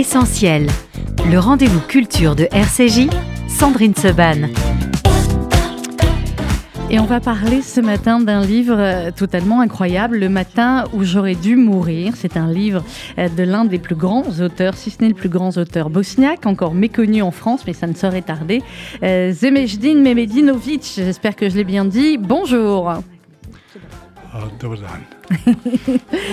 Essentiel, le rendez-vous culture de RCJ, Sandrine Seban. Et on va parler ce matin d'un livre euh, totalement incroyable, Le matin où j'aurais dû mourir. C'est un livre euh, de l'un des plus grands auteurs, si ce n'est le plus grand auteur bosniaque, encore méconnu en France, mais ça ne saurait tarder. Euh, Zemejdin Memedinovic, j'espère que je l'ai bien dit. Bonjour.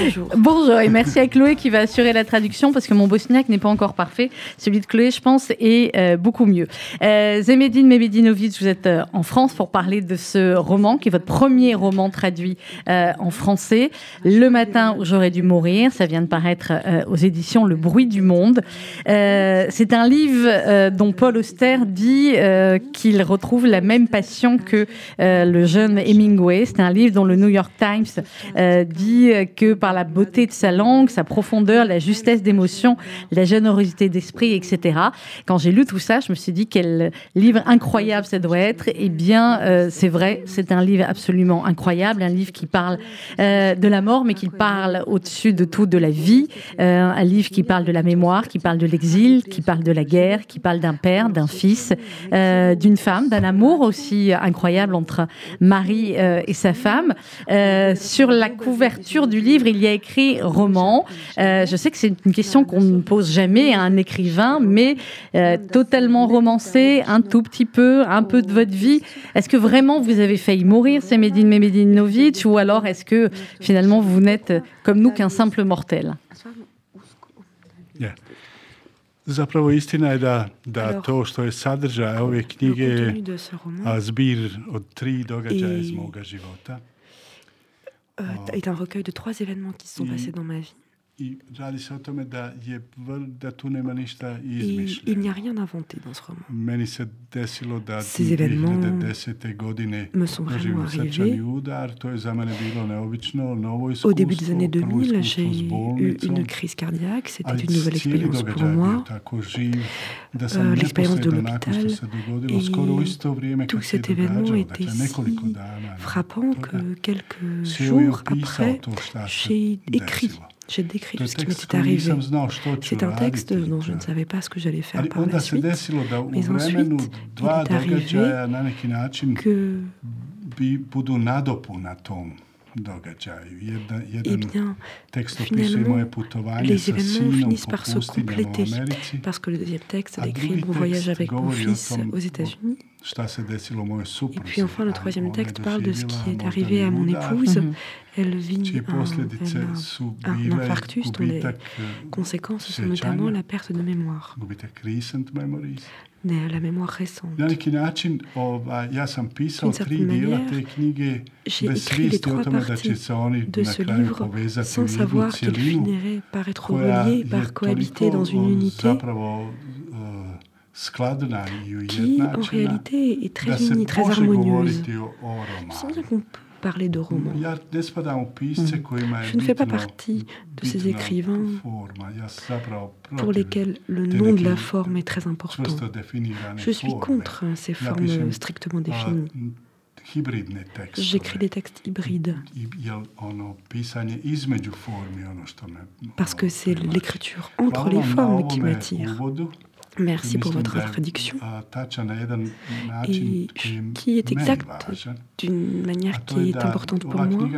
Bonjour. Bonjour et merci à Chloé qui va assurer la traduction parce que mon bosniaque n'est pas encore parfait. Celui de Chloé, je pense, est euh, beaucoup mieux. Euh, Zemedine Mebedinovic, vous êtes euh, en France pour parler de ce roman qui est votre premier roman traduit euh, en français. Le matin où j'aurais dû mourir, ça vient de paraître aux éditions Le bruit du monde. C'est un livre dont Paul Auster dit qu'il retrouve la même passion que le jeune Hemingway. C'est un livre dont le New York Times dit que par la beauté de sa langue, sa profondeur, la justesse d'émotion, la générosité d'esprit, etc. Quand j'ai lu tout ça, je me suis dit quel livre incroyable ça doit être. Eh bien, euh, c'est vrai, c'est un livre absolument incroyable, un livre qui parle euh, de la mort, mais qui parle au-dessus de tout de la vie, euh, un livre qui parle de la mémoire, qui parle de l'exil, qui parle de la guerre, qui parle d'un père, d'un fils, d'une femme, d'un amour aussi incroyable entre Marie et sa femme. sur la couverture du livre, il y a écrit roman. Euh, je sais que c'est une question qu'on ne pose jamais à un écrivain, mais euh, totalement romancé, un tout petit peu, un peu de votre vie. Est-ce que vraiment vous avez failli mourir, c'est Medine Memedinovic, ou alors est-ce que finalement vous n'êtes comme nous qu'un simple mortel? Zapravo istina je da, da to što je sadržaj ove knjige je zbir od tri događaja iz moga života. Euh, est un recueil de trois événements qui se sont passés dans ma vie. I radi se o tome da, je, da tu nema ništa izmišljeno. Il n'y a rien inventé dans ce roman. Meni se desilo da Ces événements 2010. godine me sont vraiment arrivés. udar, to je za mene bilo neobično, novo iskustvo. Au début des années 2000, j'ai eu une crise cardiaque. C'était une nouvelle expérience pour moi. Euh, l'expérience de l'hôpital. Et tout cet événement était si frappant que quelques jours après, j'ai écrit j'ai décrit tout ce qui m'était arrivé. C'est un texte dont je ne savais pas ce que j'allais faire par la suite. Mais ensuite, il est arrivé que eh bien, finalement, les événements finissent par se compléter parce que le deuxième texte décrit mon voyage avec mon fils aux États-Unis. Et puis enfin, le troisième texte parle de ce qui est arrivé à mon épouse. Mhm. Elle vit un, un, un, infarctus dont les conséquences sont notamment la perte de mémoire la mémoire récente. Certaine manière, j'ai écrit les trois parties de ce livre sans savoir qu'il finirait par être relié, par cohabiter dans une unité qui, en réalité, est très unie, très harmonieuse. Sans dire qu'on peut parler de romans. Je ne fais pas partie de ces écrivains pour lesquels le nom de la forme est très important. Je suis contre ces formes strictement définies. J'écris des textes hybrides. Parce que c'est l'écriture entre les formes qui m'attire. Merci pour votre introduction. Et qui est exact d'une manière qui est importante pour moi,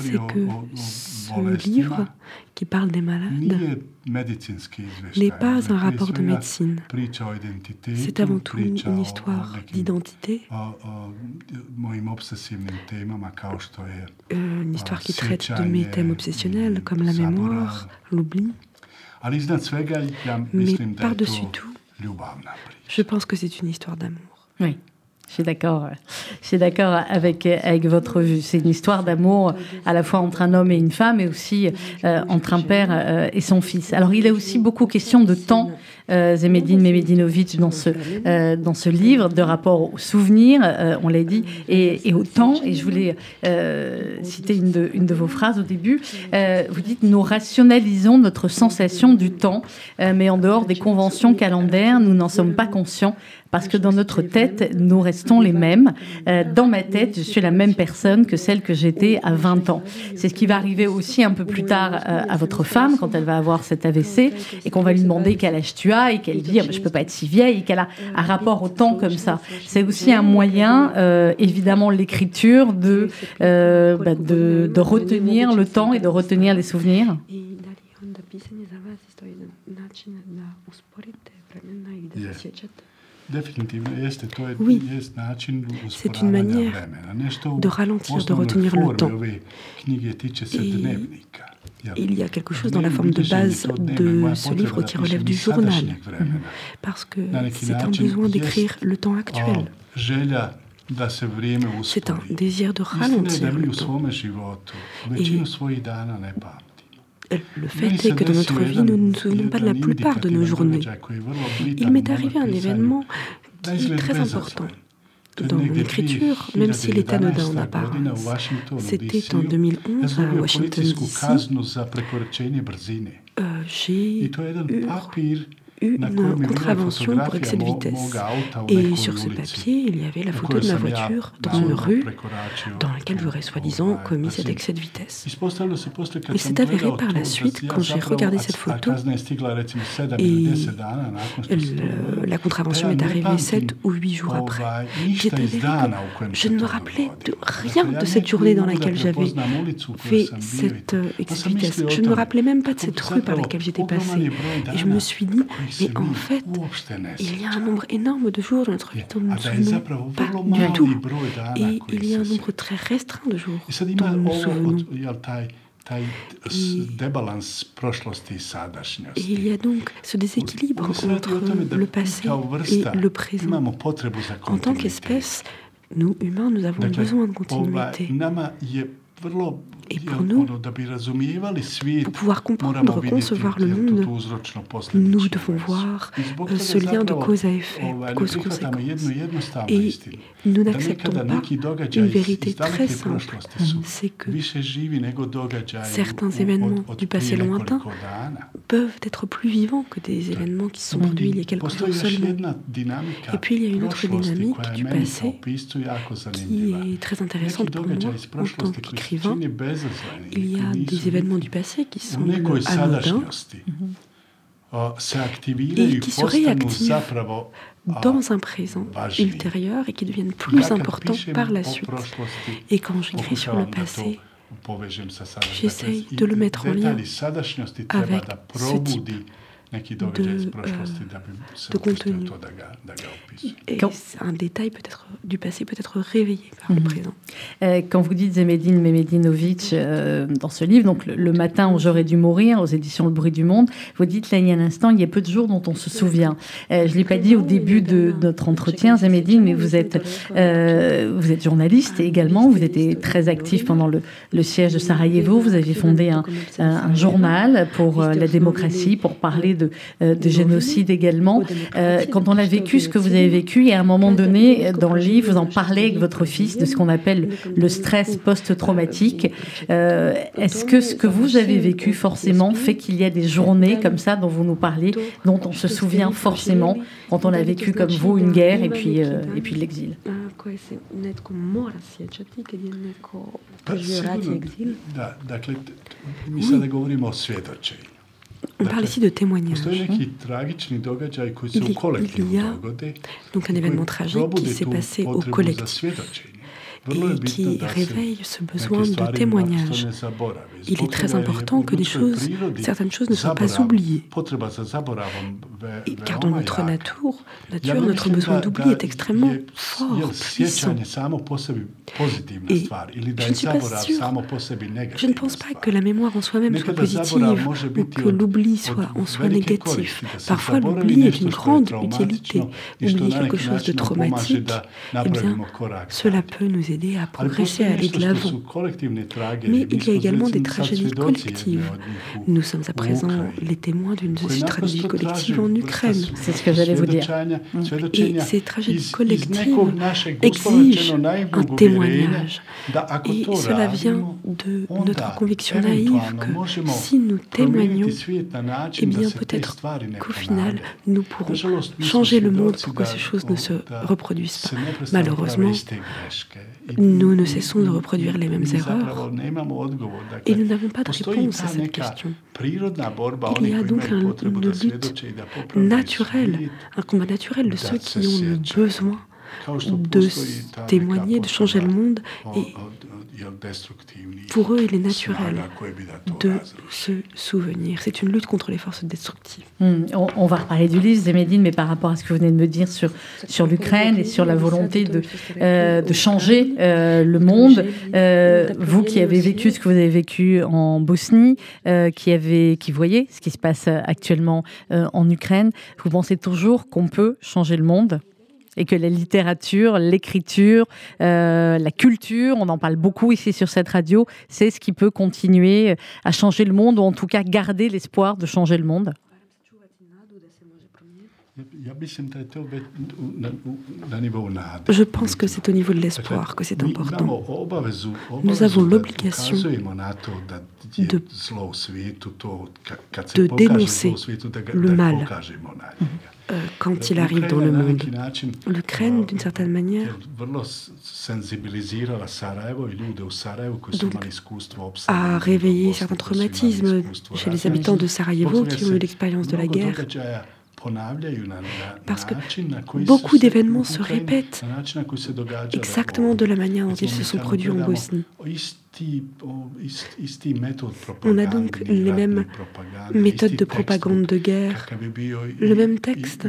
c'est que ce livre qui parle des malades n'est pas un rapport de médecine. C'est avant tout une histoire d'identité, euh, une histoire qui traite de mes thèmes obsessionnels comme la mémoire, l'oubli. Mais par-dessus tout, je pense que c'est une histoire d'amour. Oui. Je suis d'accord. Je suis d'accord avec avec votre vue. C'est une histoire d'amour à la fois entre un homme et une femme, et aussi euh, entre un père euh, et son fils. Alors, il est aussi beaucoup question de temps Zemedine Memedinovic dans ce, dans ce livre de rapport au souvenir, on l'a dit, et, au temps. Et je voulais citer une de, une de vos phrases au début. vous dites Nous rationalisons notre sensation du temps, mais en dehors des conventions calendaires, nous n'en sommes pas conscients parce que dans notre tête, nous restons les mêmes. Euh, dans ma tête, je suis la même personne que celle que j'étais à 20 ans. C'est ce qui va arriver aussi un peu plus tard euh, à votre femme quand elle va avoir cet AVC et qu'on va lui demander quel âge tu as et qu'elle dit ah, je peux pas être si vieille et qu'elle a un rapport au temps comme ça. C'est aussi un moyen, euh, évidemment, l'écriture de, bah, de, de retenir le temps et de retenir les souvenirs. Oui, c'est une manière de ralentir, de retenir le temps. Et il y a quelque chose dans la forme de base de ce livre qui relève du journal, parce que c'est un besoin d'écrire le temps actuel. C'est un désir de ralentir le temps. Et le fait est que dans notre vie, nous ne nous souvenons pas de la plupart de nos journées. Il m'est arrivé un événement qui est très important dans mon écriture, même s'il est anodin en apparence. C'était en 2011 à Washington, D.C. Euh, j'ai eu une contravention pour excès de vitesse. Et sur ce papier, il y avait la photo de ma voiture dans une rue dans laquelle j'aurais soi-disant commis cet excès de vitesse. Il s'est avéré par la suite, quand j'ai regardé cette photo, et la contravention est arrivée 7 ou 8 jours après, je ne me rappelais de rien de cette journée dans laquelle j'avais fait cette euh, excès de vitesse. Je ne me rappelais même pas de cette rue par laquelle j'étais passée. Et je me suis dit, mais en fait, il y a un nombre énorme de jours dans notre vie dont nous ne souvenons pas du tout. Et il y a un nombre très restreint de jours dont nous nous souvenons. Et il y a donc ce déséquilibre entre le passé et le présent. En tant qu'espèce, nous, humains, nous avons besoin de continuité. Et pour nous, pour pouvoir comprendre, concevoir le monde, nous devons voir ce lien de cause à effet, cause-conséquence. Et nous n'acceptons pas une vérité très simple, c'est que certains événements du passé lointain peuvent être plus vivants que des événements qui se sont produits il y a quelques jours seulement. Et puis il y a une autre dynamique du passé qui est très intéressante pour moi en tant qu'écrivain il y a des événements du passé qui sont anodins. et qui se réactivent dans un présent ultérieur et qui deviennent plus importants par la suite. Et quand j'écris sur le passé, j'essaye de le mettre en lien avec ce type de, de contenu. Et un détail peut-être du passé peut être réveillé par le mhm. présent. Euh, quand vous dites Zemedine Memedinovic euh, dans ce livre, donc le, matin où j'aurais dû mourir, aux éditions Le Bruit du Monde, vous dites là il y a un instant, il y a peu de jours dont on se souvient. Euh, je ne l'ai pas dit au début de notre entretien, Zemedine, mais vous êtes, vous êtes journaliste également, vous étiez très actif pendant le, le siège de Sarajevo, vous avez fondé un, un journal pour la démocratie, pour parler de, de génocide également. quand on a vécu ce que vous avez vécu, et à un moment donné, dans le livre, vous en parlez avec votre fils de ce qu'on appelle le stress post-traumatique. Euh, est-ce que ce que vous avez vécu forcément fait qu'il y a des journées comme ça dont vous nous parlez, dont on se souvient forcément quand on a vécu comme vous une guerre et puis, euh, et puis l'exil on parle ici de témoignages. Il, y a donc un événement tragique qui s'est passé au collectif et qui réveille ce besoin de témoignage. Il est très important que des choses, certaines choses ne soient pas oubliées. car dans notre nature, nature notre besoin d'oubli est extrêmement fort, puissant. Et je ne suis pas sûre, je ne pense pas que la mémoire en soi-même soit positive ou que l'oubli soit en soi négatif. Parfois, l'oubli est une grande utilité. Oublier quelque chose de traumatique, eh bien, cela peut nous aider aider à progresser, à aller de l'avant. Mais il y a également des tragédies collectives. Nous sommes à présent les témoins d'une tragédie collective en Ukraine. C'est ce que j'allais vous dire. Et ces tragédies collectives exigent un témoignage. Et cela vient de notre conviction naïve que si nous témoignons, eh bien peut-être qu'au final, nous pourrons changer le monde pour que ces choses ne se reproduisent pas. Malheureusement, nous ne cessons de reproduire les mêmes erreurs et nous n'avons pas de réponse à cette question. Il y a donc un, une lutte naturelle, un combat naturel de ceux qui ont le besoin de témoigner, de changer le monde. Et pour eux, il est naturel de se souvenir. C'est une lutte contre les forces destructives. Hmm, on, va reparler du livre, Zémédine, mais par rapport à ce que vous venez de me dire sur, sur l'Ukraine et sur la volonté de, euh, de changer euh, le monde, euh, vous qui avez vécu ce que vous avez vécu en Bosnie, qui, avez, qui voyez ce qui se passe actuellement en Ukraine, vous pensez toujours qu'on peut changer le monde? Et que la littérature, l'écriture, euh, la culture, on en parle beaucoup ici sur cette radio, c'est ce qui peut continuer à changer le monde ou en tout cas garder l'espoir de changer le monde je pense que c'est au niveau de l'espoir que c'est important. Nous avons l'obligation de, de dénoncer le mal. Euh, quand il arrive dans le monde. L'Ukraine, d'une certaine manière, a réveillé certains traumatismes chez les habitants de Sarajevo qui ont eu l'expérience de la guerre. Parce que beaucoup d'événements se répètent exactement de la manière dont ils se sont produits en Bosnie. On a donc les mêmes méthodes de propagande de guerre, le même texte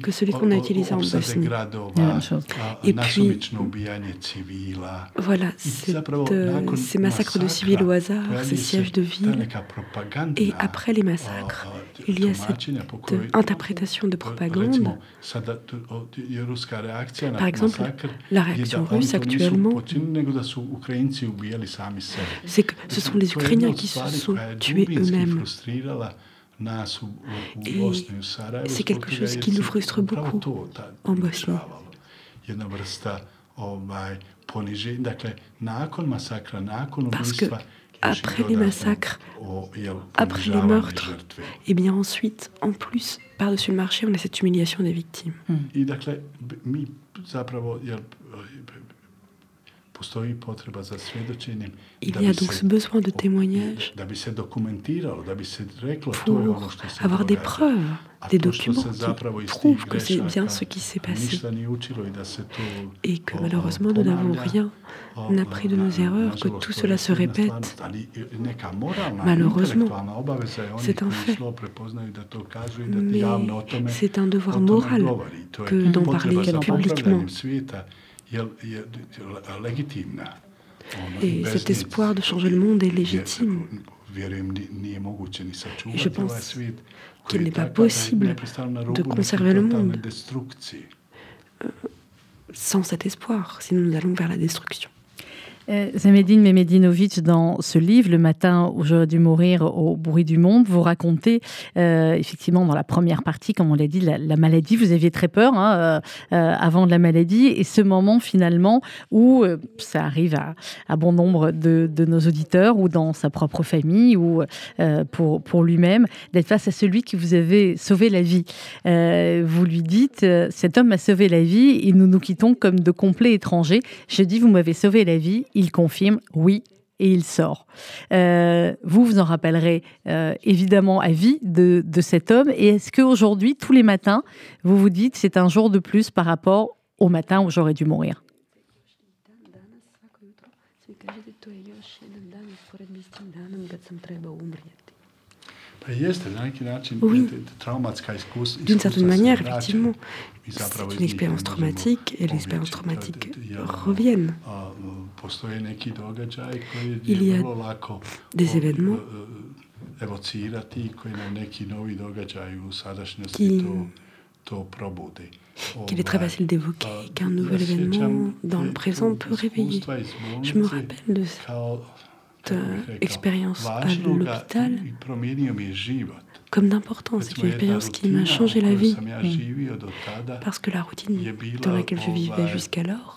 que celui qu'on a utilisé en Bosnie. Et puis, voilà, euh, ces massacres de civils au hasard, ces sièges de ville. Et après les massacres, il y a cette interprétation de propagande. Par exemple, la réaction russe actuellement, c'est que ce sont les Ukrainiens qui se sont tués eux-mêmes. Et c'est quelque chose qui nous frustre beaucoup en Bosnie. Parce que après les massacres, après les meurtres, et bien ensuite, en plus, par-dessus le marché, on a cette humiliation des victimes. Il y a donc ce besoin de témoignage pour avoir des preuves, des documents qui prouvent que c'est bien ce qui s'est passé et que malheureusement nous n'avons rien appris de nos erreurs, que tout cela se répète. Malheureusement, c'est un fait. Mais c'est un devoir moral que d'en parler publiquement. Et cet espoir de changer le monde est légitime. Et je pense qu'il n'est pas possible de conserver le monde euh, sans cet espoir, sinon nous allons vers la destruction. Euh, Zamedine Memedinovic, dans ce livre, Le matin où j'aurais dû mourir au bruit du monde, vous racontez euh, effectivement dans la première partie, comme on l'a dit, la, maladie. Vous aviez très peur hein, euh, avant de la maladie et ce moment finalement où ça arrive à, bon nombre de, nos auditeurs ou dans sa propre famille ou pour, pour lui-même, d'être face à celui qui vous avait sauvé la vie. vous lui dites, cet homme m'a sauvé la vie et nous nous quittons comme de complets étrangers. Je dis, vous m'avez sauvé la vie il confirme oui et il sort. Euh, vous, vous en rappellerez euh, évidemment à vie de, cet homme. Et est-ce qu'aujourd'hui, tous les matins, vous vous dites c'est un jour de plus par rapport au matin où j'aurais dû mourir? Oui, d'une certaine manière, effectivement, c'est une expérience traumatique et l'expérience traumatique reviennent. Il y a des événements qui qu'il est très facile d'évoquer, qu'un nouvel événement dans le présent peut réveiller. Je me rappelle de cette expérience à l'hôpital comme d'importance. C'est une expérience qui m'a changé la vie. Parce que la routine dans laquelle je vivais jusqu'alors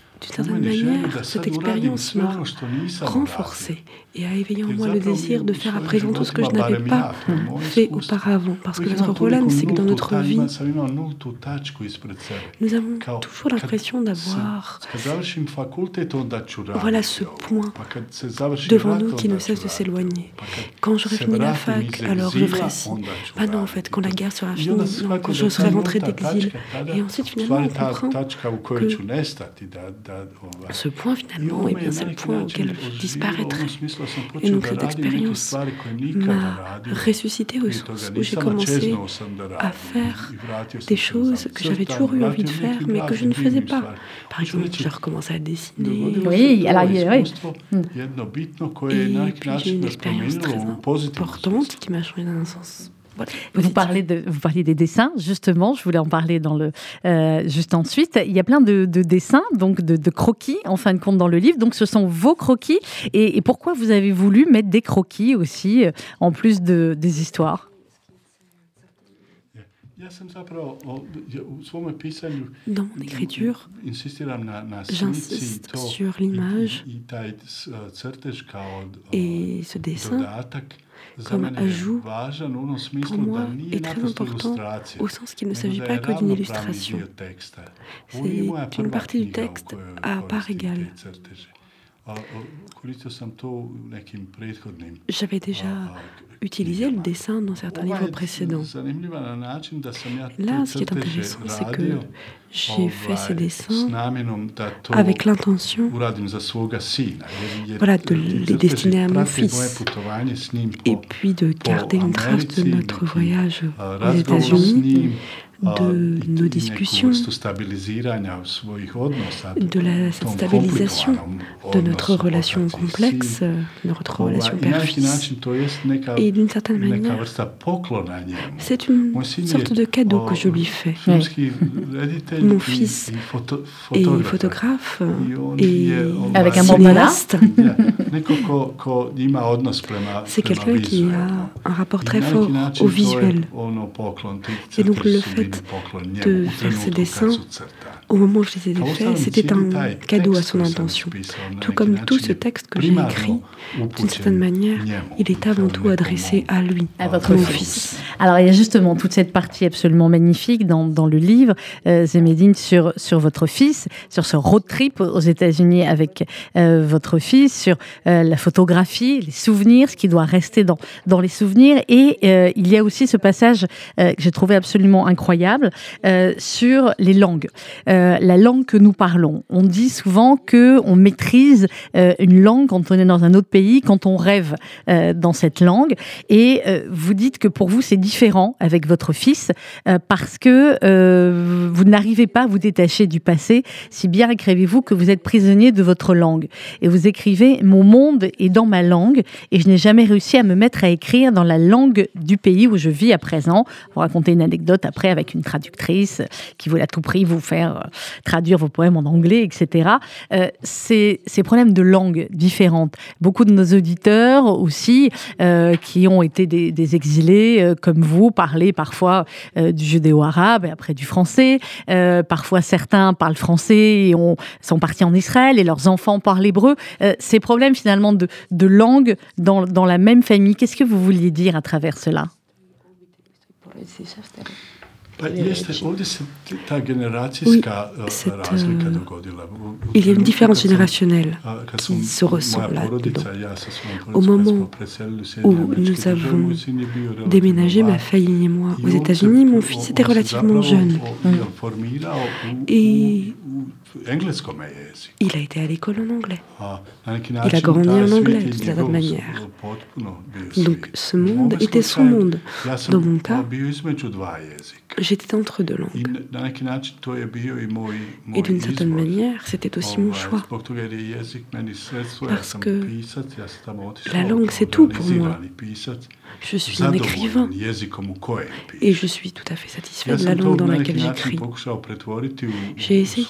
d'une certaine manière, cette expérience m'a renforcée et a éveillé en moi le désir de faire à présent tout ce que je n'avais pas fait auparavant. Parce que notre problème, c'est que dans notre vie, nous avons toujours l'impression d'avoir voilà ce point devant nous qui ne cesse de s'éloigner. Quand j'aurai fini la fac, alors je ferai ci. Ah non, en fait, quand la guerre sera finie, non, quand je serai rentré d'exil. Et ensuite, finalement, on comprend que ce point, finalement, eh bien, c'est le point auquel je disparaîtrai. Et donc, cette expérience m'a ressuscité au sens où j'ai commencé à faire des choses que j'avais toujours eu envie de faire, mais que je ne faisais pas. Par exemple, j'ai recommencé à dessiner. Oui, alors, oui. Et puis, j'ai eu une expérience très importante qui m'a changé dans un sens vous, parlez de, vous parlez des dessins, justement, je voulais en parler dans le, euh, juste ensuite. Il y a plein de, dessins, donc de, croquis, en fin de compte, dans le livre. Donc ce sont vos croquis. Et, pourquoi vous avez voulu mettre des croquis aussi, euh, en plus de, des histoires? Dans mon écriture, j'insiste sur l'image et ce dessin comme ajout, pour moi, est très important au sens qu'il ne s'agit pas que d'une illustration. C'est une partie du texte à part égale. J'avais déjà utilisé le dessin dans certains livres précédents. Là, ce qui est intéressant, c'est que j'ai fait ces dessins avec l'intention voilà, de les destiner à mon fils. et puis de garder une trace de notre voyage aux États-Unis de nos discussions, de la stabilisation de notre relation complexe, notre relation père-fils. Et d'une certaine manière, c'est une sorte de cadeau que je lui fais. Mon fils est photographe et avec un bon cinéaste. C'est quelqu'un qui a un rapport très fort au visuel. Et donc le fait de faire ces dessins, au moment où je les ai faits, c'était un cadeau à son intention. Tout comme tout ce texte que j'ai écrit, d'une certaine manière, il est avant tout adressé à lui, à votre fils. Alors il y a justement toute cette partie absolument magnifique dans, dans le livre, euh, Zémédine, sur, sur votre fils, sur ce road trip aux États-Unis avec euh, votre fils, sur euh, la photographie, les souvenirs, ce qui doit rester dans, dans les souvenirs. Et euh, il y a aussi ce passage que j'ai trouvé absolument incroyable sur les langues. Euh, la langue que nous parlons. On dit souvent que on maîtrise euh, une langue quand on est dans un autre pays, quand on rêve euh, dans cette langue. Et vous dites que pour vous c'est différent avec votre fils parce que vous n'arrivez pas à vous détacher du passé. Si bien écrivez-vous que vous êtes prisonnier de votre langue. Et vous écrivez mon monde est dans ma langue et je n'ai jamais réussi à me mettre à écrire dans la langue du pays où je vis à présent. Vous racontez une anecdote après avec une traductrice qui voulait à tout prix vous faire traduire vos poèmes en anglais, etc. Euh, c'est ces problèmes de langue différentes. Beaucoup de nos auditeurs aussi, euh, qui ont été des, exilés euh, comme vous, parlez parfois du judéo-arabe et après du français. parfois, certains parlent français et ont, sont partis en Israël et leurs enfants parlent hébreu. ces problèmes finalement de, de langue dans, dans la même famille, qu'est-ce que vous vouliez dire à travers cela? Oui, il y a une différence générationnelle qui se ressent là-dedans. Au moment où nous avons déménagé, ma famille et moi, aux États-Unis, mon fils était relativement jeune. Et Il a été à l'école en anglais. Il a grandi en anglais de cette manière. Donc ce monde était son monde. Dans mon cas, j'étais entre deux langues. Et d'une certaine manière, c'était aussi mon choix. Parce que la langue, c'est tout pour moi. Je suis un écrivain et je suis tout à fait satisfait de la langue dans laquelle j'écris. J'ai essayé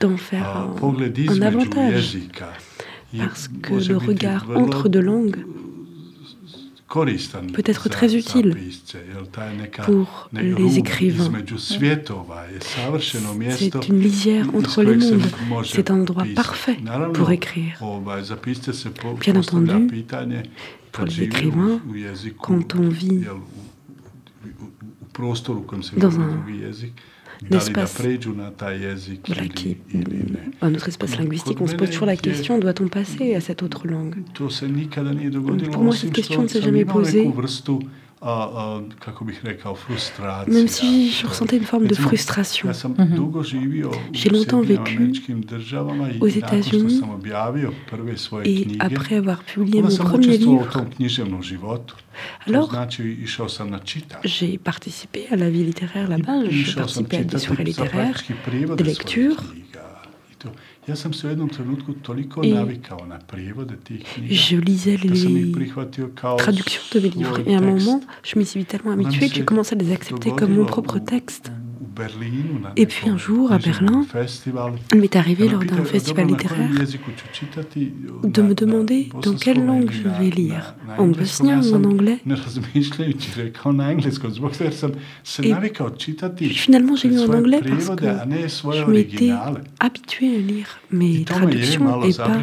d'en faire un, avantage parce que le regard entre deux langues peut être très utile pour les écrivains. C'est une lisière entre les mondes. C'est un endroit parfait pour écrire. Bien entendu, pour les écrivains, quand on vit dans un espace, voilà, qui, un autre espace linguistique, on se pose toujours la question doit-on passer à cette autre langue? Pour moi, cette question ne s'est jamais posée. Même si je ressentais une forme de frustration. J'ai longtemps vécu aux États-Unis. et après avoir publié mon premier livre, alors j'ai participé à la vie littéraire là-bas, j'ai participé à des soirées littéraires, des lectures. Je lisais les traductions de mes livres et à un moment, je m'y suis tellement habituée que j'ai commencé à les accepter comme mon propre texte. Et puis un jour, à Berlin, il m'est arrivé lors d'un festival littéraire de me demander dans quelle langue je vais lire, en bosnien ou en anglais? Et finalement, j'ai lu en anglais parce que je m'étais habituée à lire mes traductions et pas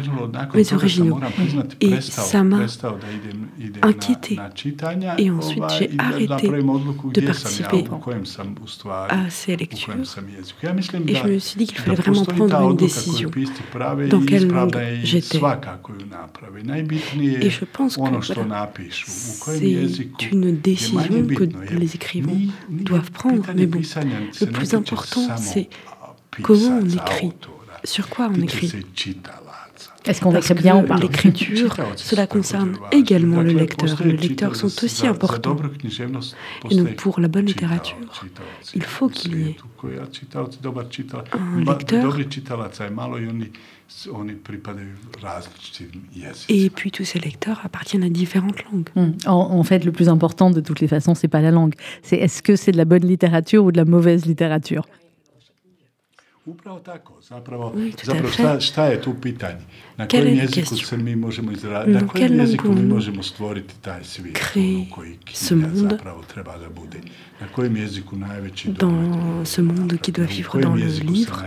mes originaux. Et ça m'a inquiété. Et ensuite, j'ai arrêté de participer à ces lectures. Et je me suis dit qu'il fallait vraiment prendre une décision dans langue j'étais? Et je pense que voilà, c'est une décision que les écrivains doivent prendre. Mais bon, le plus important, c'est comment on écrit, sur quoi on écrit? Est-ce qu'on écrit bien ou pas? L'écriture, cela concerne également le lecteur. Les lecteurs sont aussi importants. Et donc, pour la bonne littérature, il faut qu'il y ait un lecteur. Et puis tous ces lecteurs appartiennent à différentes langues. Hmm. En, fait, le plus important de toutes les façons, c'est pas la langue. C'est est-ce que c'est de la bonne littérature ou de la mauvaise littérature? Upravo tako, zapravo, zapravo šta, šta je tu pitanje? Na kojem jeziku se mi možemo izraditi, na kojem jeziku mi možemo stvoriti taj svijet ono koji knjiga zapravo treba da bude? Dans ce monde qui doit vivre dans le livre,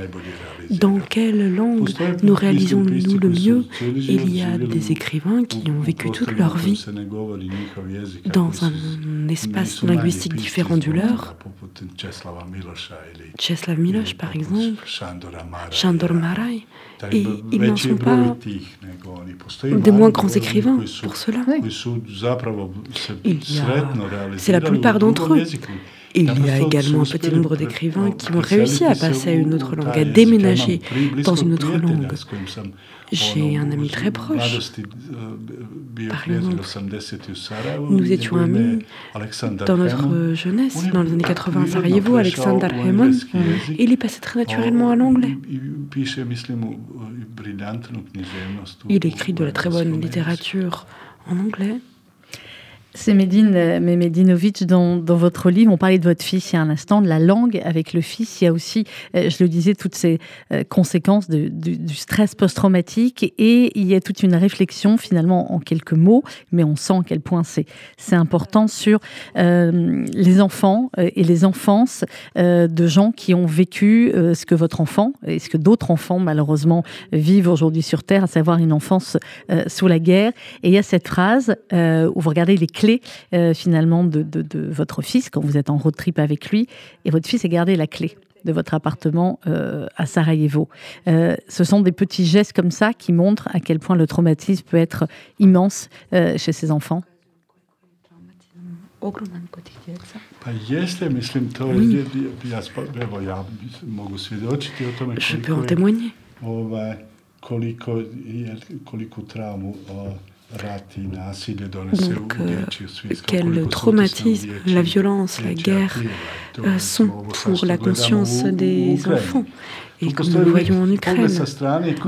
dans quelle langue nous réalisons-nous le mieux? Il y a des écrivains qui ont vécu toute leur vie dans un espace linguistique différent du leur. Czeslaw Miloš, par exemple, Shandor Maraj, et ils n'en sont pas des moins grands écrivains pour cela. c'est la plupart d'entre eux. Il y a également un petit nombre d'écrivains qui ont réussi à passer à une autre langue, à déménager dans une autre langue. J'ai un ami très proche. Par exemple, nous étions amis dans notre jeunesse, dans les années 80 à Sarajevo, Alexander Hemon. Il est passé très naturellement à l'anglais. Il écrit de la très bonne littérature en anglais. C'est Médine euh, Medinovic dans, dans, votre livre. On parlait de votre fils il y a un instant, de la langue avec le fils. Il y a aussi, euh, je le disais, toutes ces euh, conséquences de, du stress post-traumatique et il y a toute une réflexion finalement en quelques mots, mais on sent à quel point c'est c'est important sur les enfants et les enfances de gens qui ont vécu ce que votre enfant et ce que d'autres enfants malheureusement vivent aujourd'hui sur Terre, à savoir une enfance sous la guerre. Et il y a cette phrase où vous regardez les clés euh, finalement de, votre fils quand vous êtes en road trip avec lui et votre fils a gardé la clé de votre appartement euh, à Sarajevo. Euh, ce sont des petits gestes comme ça qui montrent à quel point le traumatisme peut être immense chez ces enfants. je, oui. ja, evo, Donc, svijestu. Quel traumatisme, la violence, la guerre euh, sont pour la conscience des enfants. Et comme nous le voyons en Ukraine,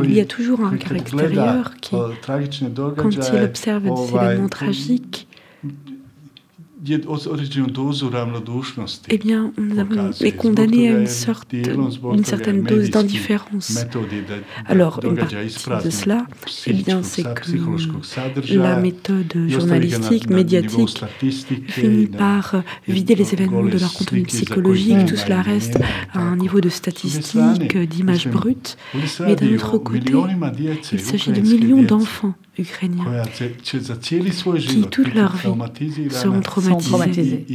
il y a toujours un regard extérieur qui, quand il observe des événements tragiques, eh bien, nous avons, est condamné à une, sorte, une certaine dose d'indifférence. Alors, une partie de cela, eh bien, c'est que la méthode journalistique, médiatique, finit par vider les événements de leur contenu psychologique. Tout cela reste à un niveau de statistiques, d'images brutes. Mais d'un autre côté, il s'agit de millions d'enfants ukrainiens qui, toute leur vie, seront traumatisés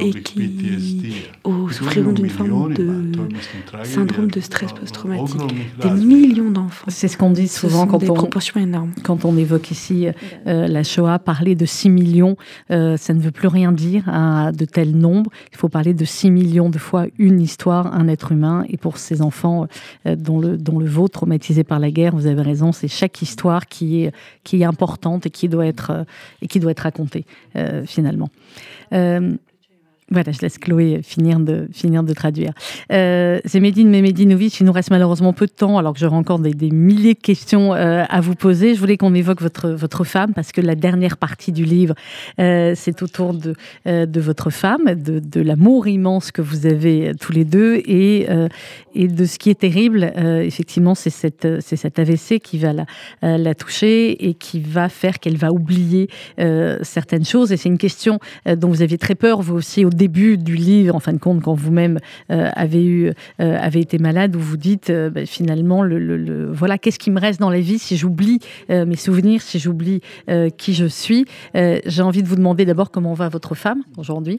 et qui souffriront d'une forme de syndrome de stress post-traumatique. Des millions d'enfants. C'est ce qu'on dit souvent quand, des on, proportions énormes. quand on évoque ici euh, la Shoah. Parler de 6 millions, euh, ça ne veut plus rien dire à de tels nombres. Il faut parler de 6 millions de fois une histoire, un être humain. Et pour ces enfants euh, dont, le, dont le vôtre, traumatisés par la guerre, vous avez raison, c'est chaque histoire qui est, qui importante et qui doit être, euh, et qui doit être racontée euh, finalement. Euh, voilà, je laisse Chloé finir de, finir de traduire. Euh, c'est Medine Memedinovic, il nous reste malheureusement peu de temps, alors que j'aurai encore des, milliers de questions euh, à vous poser. Je voulais qu'on évoque votre, votre femme, parce que la dernière partie du livre, euh, c'est autour de, euh, de votre femme, de, de l'amour immense que vous avez tous les deux, et, euh, et de ce qui est terrible, euh, effectivement, c'est cette, c'est cet AVC qui va la, la toucher et qui va faire qu'elle va oublier certaines choses. Et c'est une question dont vous aviez très peur, vous aussi, au début du livre, en fin de compte, quand vous-même euh, avez eu, euh, avez été malade, où vous dites euh, bah, finalement, le, le, le, voilà, qu'est-ce qui me reste dans la vie si j'oublie euh, mes souvenirs, si j'oublie euh, qui je suis? Euh, J'ai envie de vous demander d'abord comment va votre femme aujourd'hui.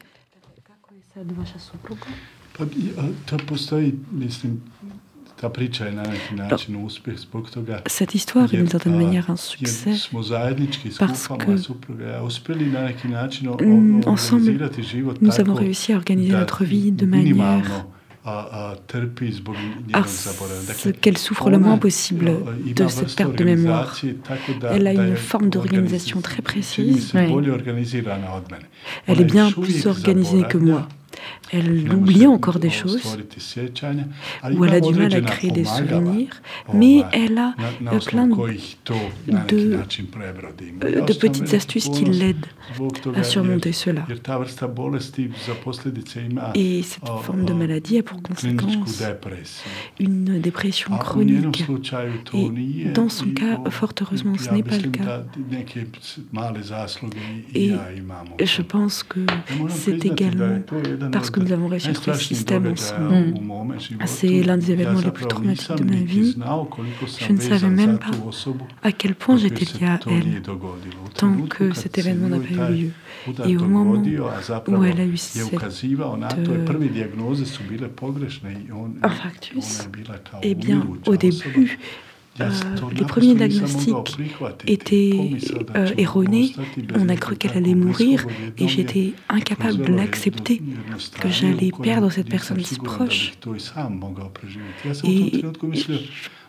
Cette histoire est d'une certaine manière un succès parce que ensemble, nous avons réussi à organiser notre vie de manière à ce qu'elle souffre le moins possible de cette perte de mémoire. Elle a une forme d'organisation très précise. Elle est bien plus organisée que moi. Elle oublie encore des choses, ou elle a du mal à créer des souvenirs, mais elle a plein de, de petites astuces qui l'aident à surmonter cela. Et cette forme de maladie a pour conséquence une dépression chronique. Et dans son cas, fort heureusement, ce n'est pas le cas. Et je pense que c'est également parce que nous avons réussi à trouver ce système ensemble. C'est l'un des événements les plus traumatiques de ma vie. Je ne savais même pas à quel point j'étais liée à elle tant que cet événement n'a pas eu lieu. Et au moment où elle a eu cette infarctus, eh bien, au début, euh, les premiers diagnostics étaient euh, erronés. On a cru qu'elle allait mourir et j'étais incapable de l'accepter, que j'allais perdre cette personne si proche. Et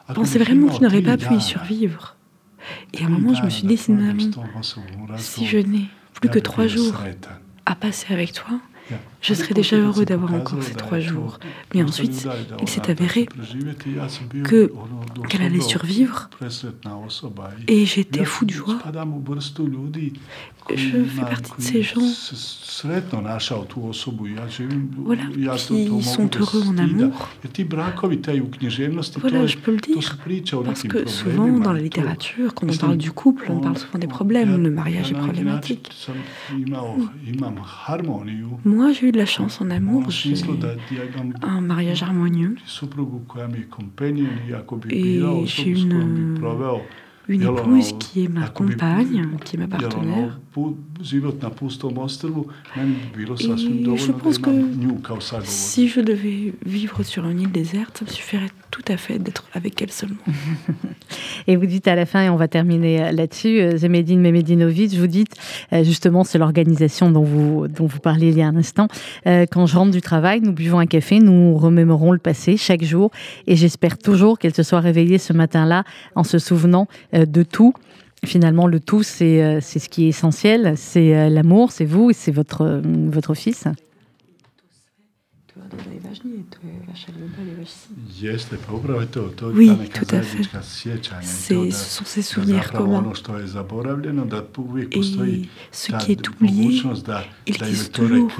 je pensais vraiment que je n'aurais pas pu y survivre. Et à un moment, je me suis dit, si je n'ai plus que trois jours à passer avec toi, je serais déjà heureux d'avoir encore ces trois jours. Mais ensuite, il s'est avéré que qu'elle allait survivre et j'étais fou de joie. Je fais partie de ces gens voilà, qui sont heureux en amour. Voilà, je peux le dire. Parce que souvent, dans la littérature, quand on parle du couple, on parle souvent des problèmes. Le mariage est problématique. Moi, j'ai eu de la chance en amour. J'ai un mariage harmonieux. Et j'ai une une épouse qui est ma compagne, qui est ma partenaire. Et je pense que si je devais vivre sur une île déserte, ça me suffirait tout à fait d'être avec elle seulement. et vous dites à la fin, et on va terminer euh, là-dessus, euh, Zemedine Memedinovic, vous dites, euh, justement, c'est l'organisation dont vous, dont vous parliez il y a un instant, quand je rentre du travail, nous buvons un café, nous remémorons le passé chaque jour, et j'espère toujours qu'elle se soit réveillée ce matin-là en se souvenant de tout. Finalement, le tout, c'est ce qui est essentiel, c'est l'amour, c'est vous, et c'est votre, votre fils. Oui, tout à fait. Ce sont ces souvenirs communs. Et ce qui est oublié, il existe toujours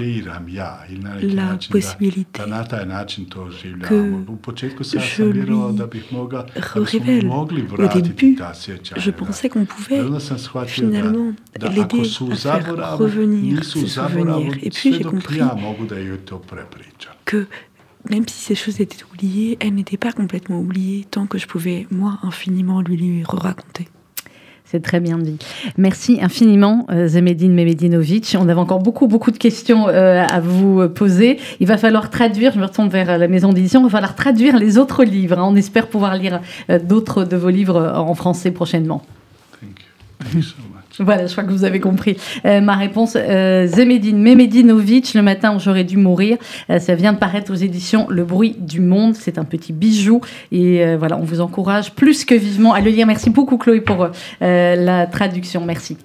la possibilité que je lui révèle. Au début, je pensais qu'on pouvait finalement l'aider à faire revenir. Et puis j'ai compris que même si ces choses étaient oubliées, elles n'étaient pas complètement oubliées tant que je pouvais, moi, infiniment lui, lui raconter C'est très bien dit. Merci infiniment, euh, Zemedine Memedinovic. On avait encore beaucoup, beaucoup de questions euh, à vous poser. Il va falloir traduire, je me retourne vers la maison d'édition, il va falloir traduire les autres livres. Hein. On espère pouvoir lire euh, d'autres de vos livres en français prochainement. Thank you. Voilà, je crois que vous avez compris euh, ma réponse. Euh, Zemedine Memedinovic, le matin où j'aurais dû mourir, euh, ça vient de paraître aux éditions Le bruit du monde. C'est un petit bijou et euh, voilà, on vous encourage plus que vivement à le lire. Merci beaucoup Chloé pour la traduction. Merci.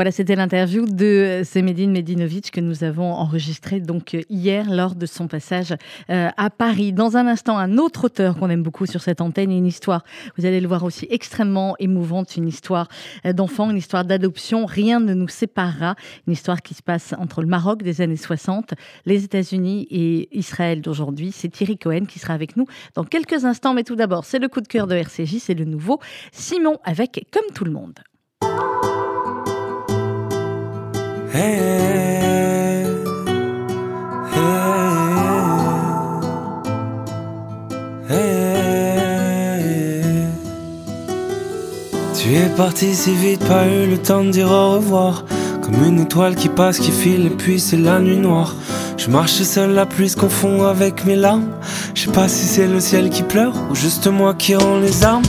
Voilà, c'était l'interview de Semedine Medinovic que nous avons enregistrée donc hier lors de son passage euh, à Paris. Dans un instant, un autre auteur qu'on aime beaucoup sur cette antenne, une histoire, vous allez le voir aussi extrêmement émouvante, une histoire euh, d'enfant, une histoire d'adoption. Rien ne nous séparera. Une histoire qui se passe entre le Maroc des années 60, les États-Unis et Israël d'aujourd'hui. C'est Thierry Cohen qui sera avec nous dans quelques instants. Mais tout d'abord, c'est le coup de cœur de RCJ, c'est le nouveau Simon avec Comme tout le monde. Tu es parti si vite, pas eu le temps de dire au revoir. Comme une étoile qui passe, qui file, et puis c'est la nuit noire. Je marche seul, la pluie se confond avec mes larmes. Je sais pas si c'est le ciel qui pleure ou juste moi qui rend les armes.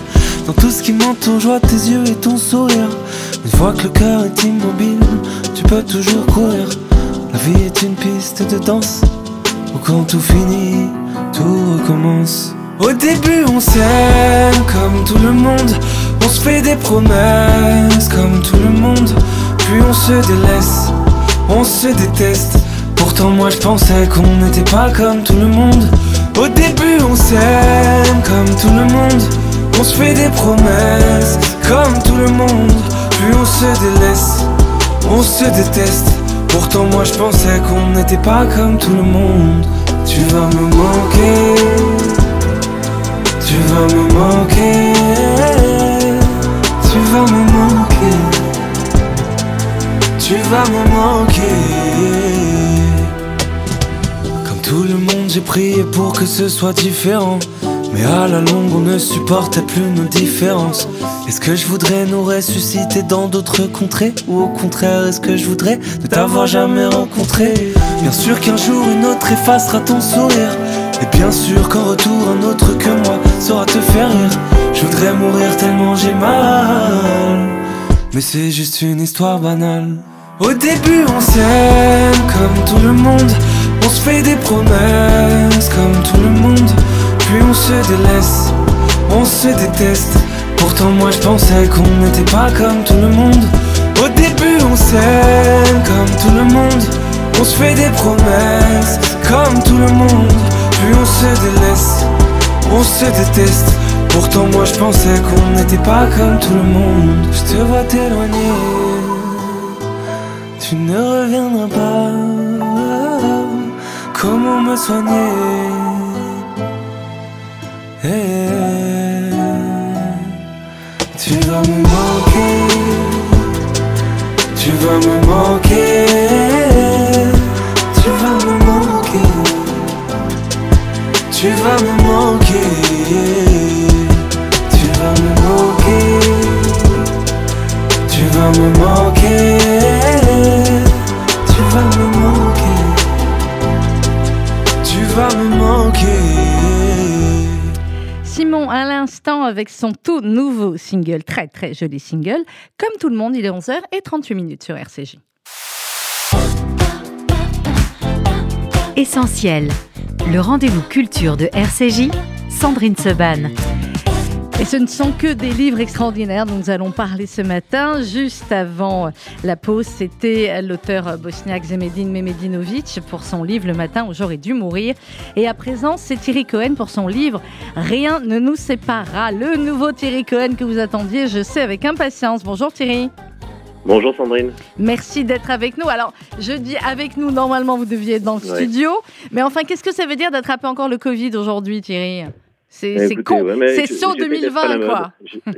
Dans tout ce qui m'entoure, je vois tes yeux et ton sourire. Une fois que le cœur est immobile, tu peux toujours courir. La vie est une piste de danse, où quand tout finit, tout recommence. Au début, on s'aime comme tout le monde. On se fait des promesses comme tout le monde. Puis on se délaisse, on se déteste. Pourtant, moi je pensais qu'on n'était pas comme tout le monde. Au début, on s'aime comme tout le monde. On se fait des promesses comme tout le monde. Puis on se délaisse, on se déteste. Pourtant moi je pensais qu'on n'était pas comme tout le monde. Tu vas me manquer, tu vas me manquer, tu vas me manquer, tu vas me manquer. Comme tout le monde, j'ai prié pour que ce soit différent. Mais à la longue, on ne supportait plus nos différences. Est-ce que je voudrais nous ressusciter dans d'autres contrées? Ou au contraire, est-ce que je voudrais ne t'avoir jamais rencontré? Bien sûr qu'un jour, une autre effacera ton sourire. Et bien sûr qu'en retour, un autre que moi saura te faire rire. Je voudrais mourir tellement j'ai mal. Mais c'est juste une histoire banale. Au début, on s'aime comme tout le monde. On se fait des promesses comme tout le monde puis on se délaisse, on se déteste. Pourtant moi je pensais qu'on n'était pas comme tout le monde. Au début on s'aime comme tout le monde. On se fait des promesses comme tout le monde. Puis on se délaisse, on se déteste. Pourtant moi je pensais qu'on n'était pas comme tout le monde. Je te vois t'éloigner, tu ne reviendras pas. Comment me soigner? Hey, vas me manquer, tu vas me manquer, tu vas me manquer, tu vas me manquer, tu vas me manquer, tu vas me manquer, tu vas me manquer, tu vas me manquer. Avec son tout nouveau single, très très joli single. Comme tout le monde, il est 11h38 minutes sur RCJ. Essentiel, le rendez-vous culture de RCJ, Sandrine Seban. Et ce ne sont que des livres extraordinaires dont nous allons parler ce matin. Juste avant la pause, c'était l'auteur bosniaque Zemedin Memedinovic pour son livre Le matin où j'aurais dû mourir. Et à présent, c'est Thierry Cohen pour son livre Rien ne nous séparera. Le nouveau Thierry Cohen que vous attendiez, je sais, avec impatience. Bonjour Thierry. Bonjour Sandrine. Merci d'être avec nous. Alors, je dis avec nous, normalement vous deviez être dans le studio. Mais enfin, qu'est-ce que ça veut dire d'attraper encore le Covid aujourd'hui, Thierry? C'est eh, con. c'est saut 2020, quoi.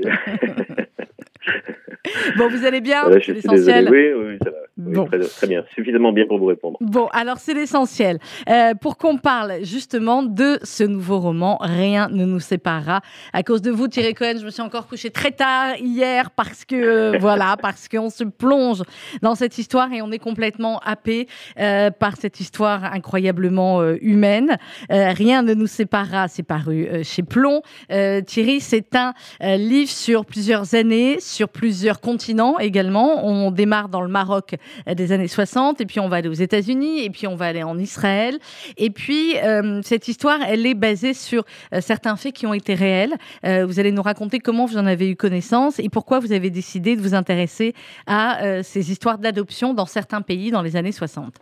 bon, vous allez bien C'est l'essentiel. Oui, oui, ça va. Bon. très, bien, suffisamment bien pour vous répondre. Bon, alors c'est l'essentiel. Euh, pour qu'on parle justement de ce nouveau roman, Rien ne nous séparera. À cause de vous, Thierry Cohen, je me suis encore couché très tard hier parce que, euh, voilà, parce qu'on se plonge dans cette histoire et on est complètement happé euh, par cette histoire incroyablement humaine. Rien ne nous séparera, c'est paru chez Plomb. Thierry, c'est un livre sur plusieurs années, sur plusieurs continents également. On démarre dans le Maroc des années 60, et puis on va aller aux États-Unis, et puis on va aller en Israël. Et puis, euh, cette histoire, elle est basée sur euh, certains faits qui ont été réels. vous allez nous raconter comment vous en avez eu connaissance et pourquoi vous avez décidé de vous intéresser à ces histoires d'adoption dans certains pays dans les années 60.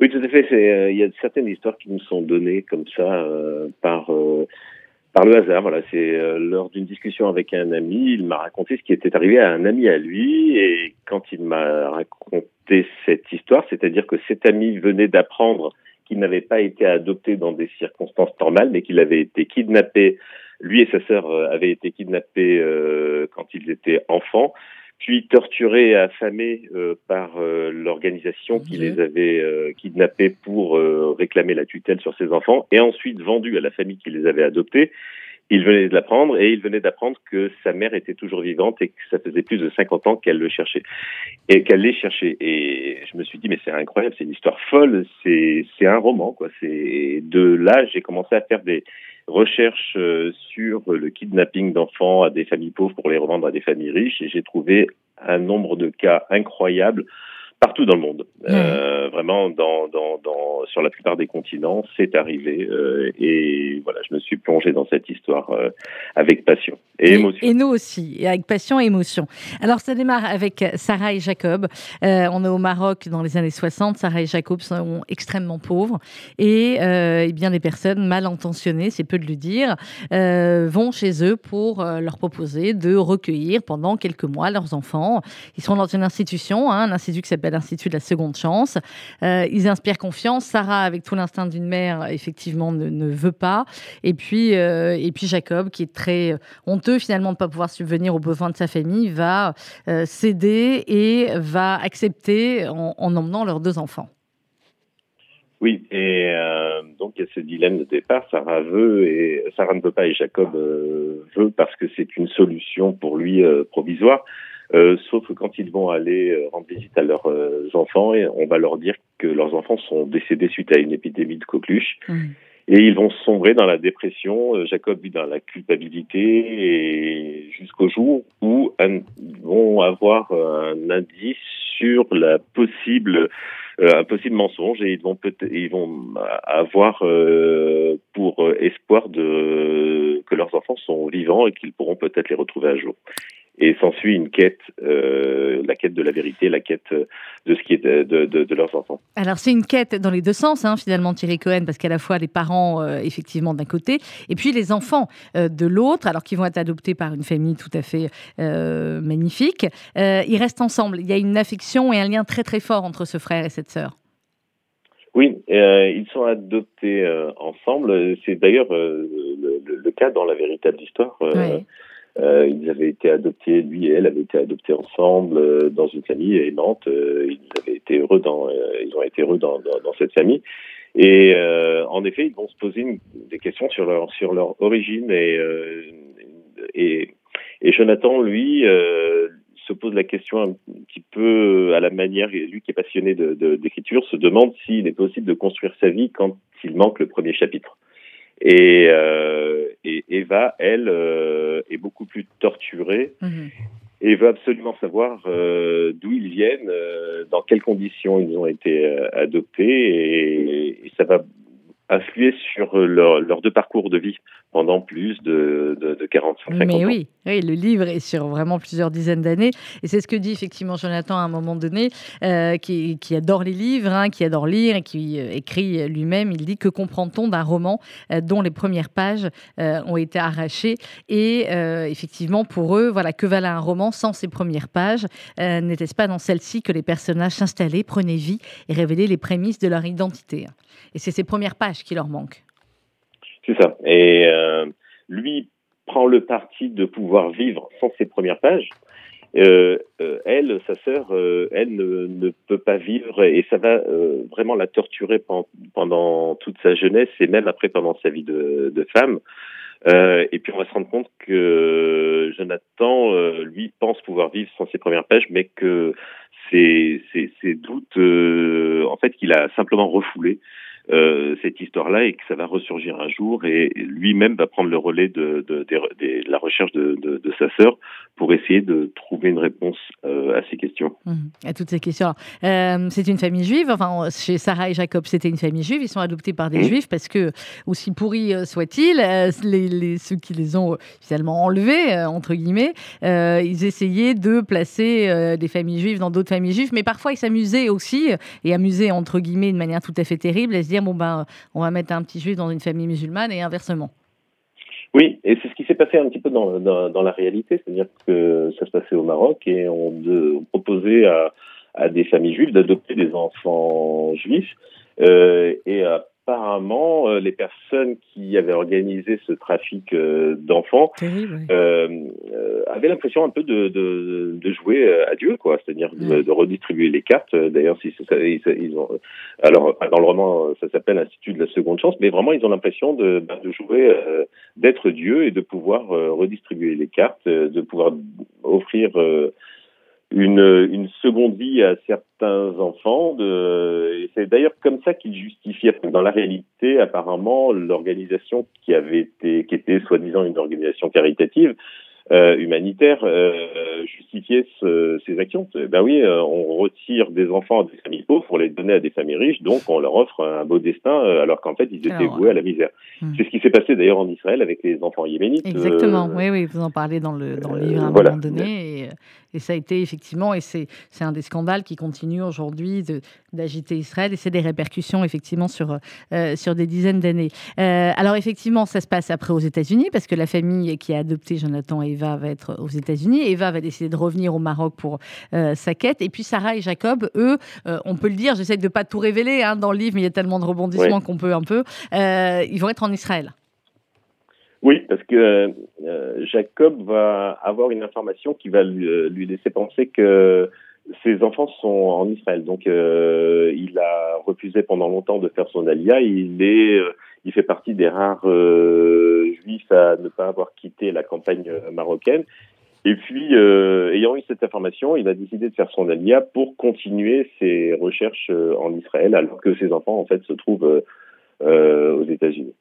Oui, tout à fait. Il y a certaines histoires qui nous sont données comme ça par par le hasard, voilà, c'est euh, lors d'une discussion avec un ami, il m'a raconté ce qui était arrivé à un ami à lui, et quand il m'a raconté cette histoire, c'est-à-dire que cet ami venait d'apprendre qu'il n'avait pas été adopté dans des circonstances normales, mais qu'il avait été kidnappé, lui et sa sœur euh, avaient été kidnappés euh, quand ils étaient enfants, puis torturés et affamés euh, par euh, l'organisation qui les avait euh, kidnappés pour réclamer la tutelle sur ses enfants, et ensuite vendus à la famille qui les avait adoptés. Il venait de l'apprendre et il venait d'apprendre que sa mère était toujours vivante et que ça faisait plus de 50 ans qu'elle le cherchait et qu'elle les cherchait. Et je me suis dit mais c'est incroyable, c'est une histoire folle, c'est c'est un roman quoi. C'est de là j'ai commencé à faire des recherches euh, sur le kidnapping d'enfants à des familles pauvres pour les revendre à des familles riches. Et j'ai trouvé un nombre de cas incroyables partout dans le monde. Euh, vraiment, dans, dans, dans, sur la plupart des continents, c'est arrivé. Euh, et voilà, je me suis plongé dans cette histoire euh, avec passion et, émotion. Et nous aussi, et avec passion et émotion. Alors, ça démarre avec Sarah et Jacob. On est au Maroc dans les années 60. Sarah et Jacob sont extrêmement pauvres. Et, et bien des personnes mal intentionnées, c'est peu de le dire, vont chez eux pour leur proposer de recueillir pendant quelques mois leurs enfants. Ils sont dans une institution, hein, un institut qui s'appelle l'Institut de la Seconde Chance. Euh, ils inspirent confiance. Sarah, avec tout l'instinct d'une mère, effectivement, ne, veut pas. Et puis, euh, et puis Jacob, qui est très honteux finalement de ne pas pouvoir subvenir aux besoins de sa famille, va euh, céder et va accepter en, emmenant leurs deux enfants. Oui, et donc il y a ce dilemme de départ. Sarah veut et Sarah ne veut pas et Jacob veut parce que c'est une solution pour lui provisoire. Euh, sauf que quand ils vont aller euh, rendre visite à leurs euh, enfants, on va leur dire que leurs enfants sont décédés suite à une épidémie de coqueluche. Mmh. Et ils vont sombrer dans la dépression. Jacob vit dans la culpabilité et jusqu'au jour où ils vont avoir un indice sur la possible un possible mensonge et ils vont peut ils vont avoir pour espoir de que leurs enfants sont vivants et qu'ils pourront peut-être les retrouver un jour et s'ensuit une quête, euh, la quête de la vérité, la quête de ce qui est de, de, leurs enfants. Alors c'est une quête dans les deux sens, hein, finalement, Thierry Cohen, parce qu'à la fois les parents, euh, effectivement, d'un côté, et puis les enfants euh, de l'autre, alors qu'ils vont être adoptés par une famille tout à fait magnifique. ils restent ensemble. Il y a une affection et un lien très très fort entre ce frère et cette sœur. Oui, ils sont adoptés ensemble. C'est d'ailleurs le, le, cas dans la véritable histoire. Oui. Euh, ils avaient été adoptés, lui et elle avaient été adoptés ensemble euh, dans une famille aimante. Euh, ils avaient été heureux dans, ils ont été heureux dans, dans, dans cette famille. Et en effet, ils vont se poser des questions sur leur sur leur origine et et, et Jonathan, lui, se pose la question un petit peu à la manière, lui qui est passionné d'écriture, se demande s'il est possible de construire sa vie quand il manque le premier chapitre. Et, et Eva, elle, est beaucoup plus torturée. Mhm et veut absolument savoir euh, d'où ils viennent, euh, dans quelles conditions ils ont été euh, adoptés, et, et, ça va influer sur leur, leur deux parcours de vie pendant plus de, de, de 40, 50 Mais oui, oui, le livre est sur vraiment plusieurs dizaines d'années. Et c'est ce que dit effectivement Jonathan à un moment donné, euh, qui, qui, adore les livres, hein, qui adore lire et qui euh, écrit lui-même. Il dit Que comprend-on d'un roman euh, dont les premières pages euh, ont été arrachées? Et euh, effectivement, pour eux, voilà, que valait un roman sans ses premières pages N'était-ce pas dans celle-ci que les personnages s'installaient, prenaient vie et révélaient les prémices de leur identité? Et c'est ces premières pages qui leur manquent. C'est ça. Et euh, lui prend le parti de pouvoir vivre sans ses premières pages. Euh, euh, elle, sa sœur, elle ne, peut pas vivre et ça va vraiment la torturer pendant, toute sa jeunesse et même après pendant sa vie de, femme. Et puis on va se rendre compte que Jonathan, lui, pense pouvoir vivre sans ses premières pages, mais que ses, ses, doutes, en fait, qu'il a simplement refoulé. Euh, cette histoire-là et que ça va ressurgir un jour. Et lui-même va prendre le relais de, de, de, de la recherche de, sa sœur pour essayer de trouver une réponse euh, à ces questions. Mmh, à toutes ces questions. Euh, c'est une famille juive, enfin chez Sarah et Jacob c'était une famille juive, ils sont adoptés par des mmh. juifs parce que aussi pourris soient-ils, les, les, ceux qui les ont finalement enlevés, entre guillemets, ils essayaient de placer des familles juives dans d'autres familles juives, mais parfois ils s'amusaient aussi, et amusaient entre guillemets de manière tout à fait terrible, à se dire bon ben on va mettre un petit juif dans une famille musulmane et inversement. Oui, et c'est ce qui s'est passé un petit peu dans, dans, la réalité, c'est-à-dire que ça se passait au Maroc et on, de, proposait à, à, des familles juives d'adopter des enfants juifs euh, et à apparemment, euh, les personnes qui avaient organisé ce trafic euh, d'enfants euh, avaient l'impression un peu de, de, de, jouer à Dieu, quoi, c'est-à-dire de, redistribuer les cartes. D'ailleurs, ils, ils, ont, alors dans le roman, ça s'appelle Institut de la seconde chance, mais vraiment, ils ont l'impression de, de jouer, d'être Dieu et de pouvoir redistribuer les cartes, de pouvoir offrir une, seconde vie à certains enfants. De, et c'est d'ailleurs comme ça qu'ils justifiaient. Dans la réalité, apparemment, l'organisation qui avait été, qui était soi-disant une organisation caritative, humanitaire euh, justifier ce, ces actions. Ben oui, euh, on retire des enfants des familles pauvres pour les donner à des familles riches, donc on leur offre un beau destin, euh, alors qu'en fait ils étaient voués à la misère. Hmm. C'est ce qui s'est passé d'ailleurs en Israël avec les enfants yéménites. Exactement, oui, oui, vous en parlez dans le, dans le livre à un moment donné. Et, et, ça a été effectivement, et c'est un des scandales qui continue aujourd'hui d'agiter Israël, et c'est des répercussions effectivement sur, sur des dizaines d'années. alors effectivement, ça se passe après aux États-Unis, parce que la famille qui a adopté Jonathan et Eva va être aux États-Unis. Eva va décider de revenir au Maroc pour euh, sa quête. Et puis Sarah et Jacob, eux, euh, on peut le dire, j'essaie de ne pas tout révéler hein, dans le livre, mais il y a tellement de rebondissements qu'on peut un peu. Euh, ils vont être en Israël. Oui, parce que Jacob va avoir une information qui va lui, laisser penser que ses enfants sont en Israël. Donc, il a refusé pendant longtemps de faire son alia. Il est il fait partie des rares euh, juifs à ne pas avoir quitté la campagne euh, marocaine. Et puis, euh, ayant eu cette information, il a décidé de faire son alia pour continuer ses recherches en Israël, alors que ses enfants, en fait, se trouvent aux États-Unis.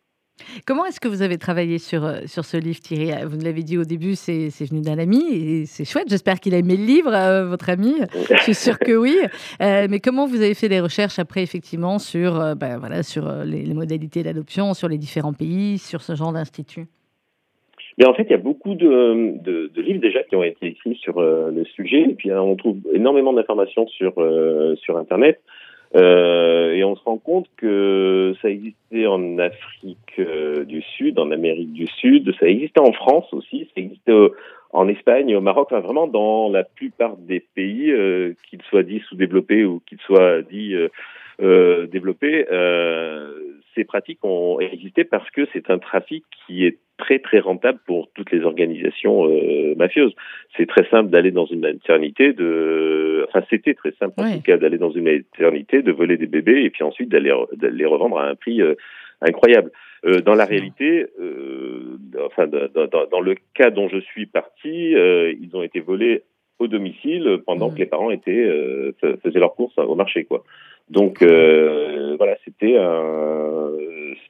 Comment est-ce que vous avez travaillé sur, euh, sur ce livre, Thierry? Vous nous l'avez dit au début, c'est venu d'un ami et c'est chouette. J'espère qu'il a aimé le livre, euh, votre ami. Je suis sûre que oui. Euh, mais comment vous avez fait des recherches après, effectivement, sur, ben, voilà, sur les, modalités d'adoption, sur les différents pays, sur ce genre d'institut? En fait, il y a beaucoup de, de, livres déjà qui ont été écrits sur le sujet. Et puis, on trouve énormément d'informations sur, sur Internet. Euh, et on se rend compte que ça existait en Afrique euh, du Sud, en Amérique du Sud, ça existait en France aussi, ça existait en Espagne, au Maroc, enfin vraiment dans la plupart des pays, euh, qu'ils soient dits sous-développés ou qu'ils soient dits développés, ces pratiques ont existé parce que c'est un trafic qui est très très rentable pour toutes les organisations euh, mafieuses. C'est très simple d'aller dans une maternité, de, enfin c'était très simple en tout cas d'aller dans une maternité, de voler des bébés et puis ensuite d'aller les revendre à un prix euh, incroyable. Euh, dans la réalité, euh, enfin dans, dans, dans, le cas dont je suis parti, ils ont été volés au domicile pendant mmh. que les parents étaient faisaient leurs courses au marché, quoi. Donc voilà, c'était un,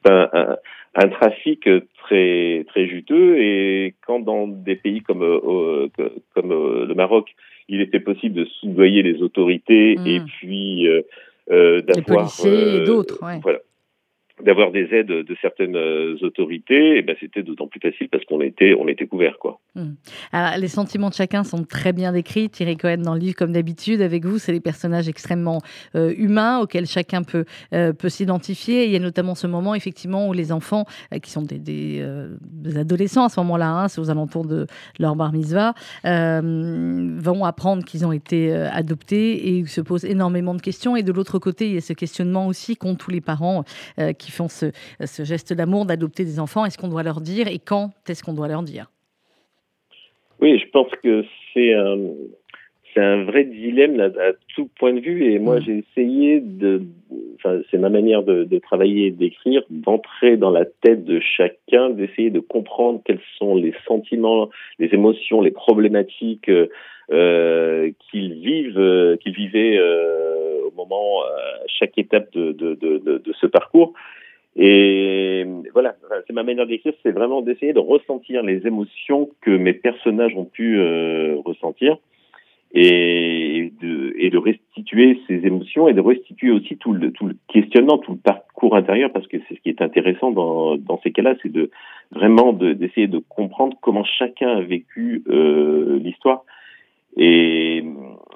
un, un, trafic très très juteux et quand dans des pays comme comme le Maroc, il était possible de soudoyer les autorités et mmh. puis euh, d'avoir euh, d'autres. Voilà d'avoir des aides de certaines euh, autorités, et eh ben c'était d'autant plus facile parce qu'on était, on était couvert. Quoi. Hmm. Les sentiments de chacun sont très bien décrits. Thierry Cohen dans le livre, comme d'habitude, avec vous, c'est des personnages extrêmement euh, humains auxquels chacun peut, euh, peut s'identifier. Il y a notamment ce moment, effectivement, où les enfants, qui sont des, des, adolescents à ce moment-là, hein, c'est aux alentours de leur bar mitzvah, vont apprendre qu'ils ont été adoptés et ils se posent énormément de questions. Et de l'autre côté, il y a ce questionnement aussi qu'ont tous les parents qui qui font ce, geste d'amour d'adopter des enfants Est-ce qu'on doit leur dire et quand est-ce qu'on doit leur dire? Oui, je pense que c'est un, c'est un vrai dilemme à, tout point de vue. Et moi, mm. j'ai essayé de, enfin, c'est ma manière de, travailler et d'écrire, d'entrer dans la tête de chacun, d'essayer de comprendre quels sont les sentiments, les émotions, les problématiques euh, qu'ils vivent, euh, qu'ils vivaient euh, au moment, à chaque étape de, de, de, de ce parcours. Et voilà, c'est ma manière d'écrire, c'est vraiment d'essayer de ressentir les émotions que mes personnages ont pu euh, ressentir et de, et de restituer ces émotions et de restituer aussi tout le, tout le questionnement, tout le parcours intérieur, parce que c'est ce qui est intéressant dans, dans ces cas-là, c'est de vraiment d'essayer de, comprendre comment chacun a vécu euh, l'histoire. Et,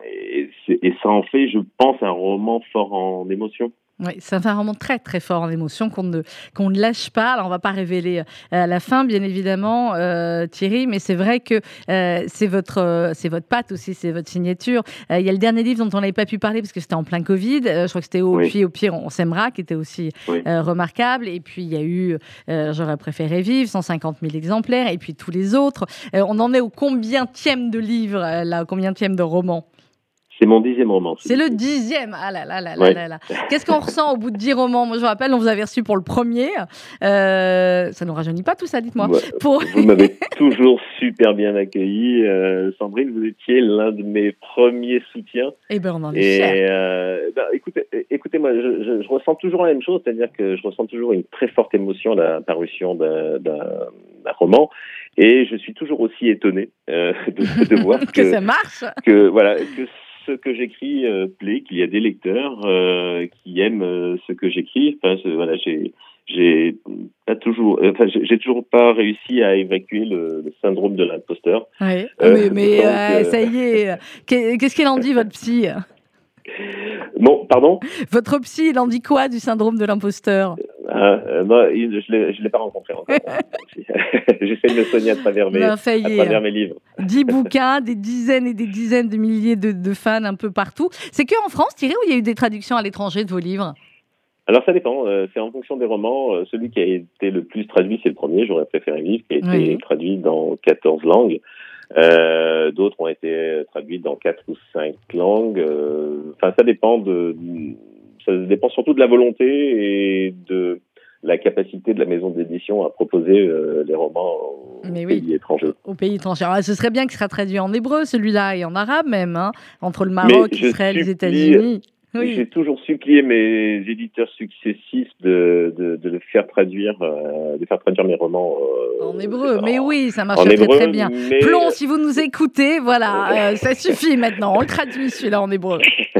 et, et, ça en fait, je pense, un roman fort en émotion. Oui, ça fait un roman très très fort en émotion qu'on ne, qu'on ne lâche pas. Alors on va pas révéler euh, à la fin, bien évidemment, euh, Thierry, mais c'est vrai que euh, c'est votre c'est votre patte aussi, c'est votre signature. Il y a le dernier livre dont on n'avait pas pu parler parce que c'était en plein Covid. je crois que c'était au au pire on s'aimera, qui était aussi remarquable. Et puis il y a eu J'aurais préféré vivre, 150 000 exemplaires, et puis tous les autres. on en est au combien de livres là, au combien de romans c'est mon dixième roman. C'est le dixième. Ah là là là là là. Qu'est-ce qu'on ressent au bout de dix romans? Moi, je vous rappelle, on vous avait reçu pour le premier. Euh, ça ne nous rajeunit pas tout ça, dites-moi. Vous m'avez toujours super bien accueilli. Euh, Sandrine, vous étiez l'un de mes premiers soutiens. Eh bien, on en est Et euh, bah, écoutez, écoutez, moi, je, ressens toujours la même chose, c'est-à-dire que je ressens toujours une très forte émotion à la parution d'un roman. Et je suis toujours aussi étonné de, voir que, que, ça marche. Que voilà, que ce que j'écris euh, plaît, qu'il y a des lecteurs euh, qui aiment euh, ce que j'écris. Enfin, voilà, j'ai j'ai pas toujours, enfin, j'ai toujours pas réussi à évacuer le, syndrome de l'imposteur. Oui. mais, mais ça y est, qu'est-ce qu'il en dit votre psy? Bon, pardon? Votre psy, il en dit quoi du syndrome de l'imposteur? Euh, non, je ne l'ai pas rencontré encore. J'essaie de me soigner à travers mes, à travers mes livres. Dix bouquins, des dizaines et des dizaines de milliers de, fans un peu partout. C'est que en France, Thierry, où il y a eu des traductions à l'étranger de vos livres? Alors ça dépend, euh, c'est en fonction des romans. Euh, celui qui a été le plus traduit, c'est le premier, j'aurais préféré vivre, qui a été traduit dans 14 langues. Euh, D'autres ont été traduits dans quatre ou cinq langues. Euh, enfin, ça dépend de, ça dépend surtout de la volonté et de la capacité de la maison d'édition à proposer euh, les romans aux pays étrangers. Aux pays étrangers. ce serait bien qu'il sera traduit en hébreu, celui-là, et en arabe même, hein, entre le Maroc, Israël, les États-Unis. J'ai toujours supplié mes éditeurs successifs de, de, de le faire traduire, euh, de faire traduire mes romans euh, en hébreu. Mais oui, ça marche très très bien. Plomb, si vous nous écoutez, voilà, euh, ça suffit maintenant. On le traduit celui-là en hébreu.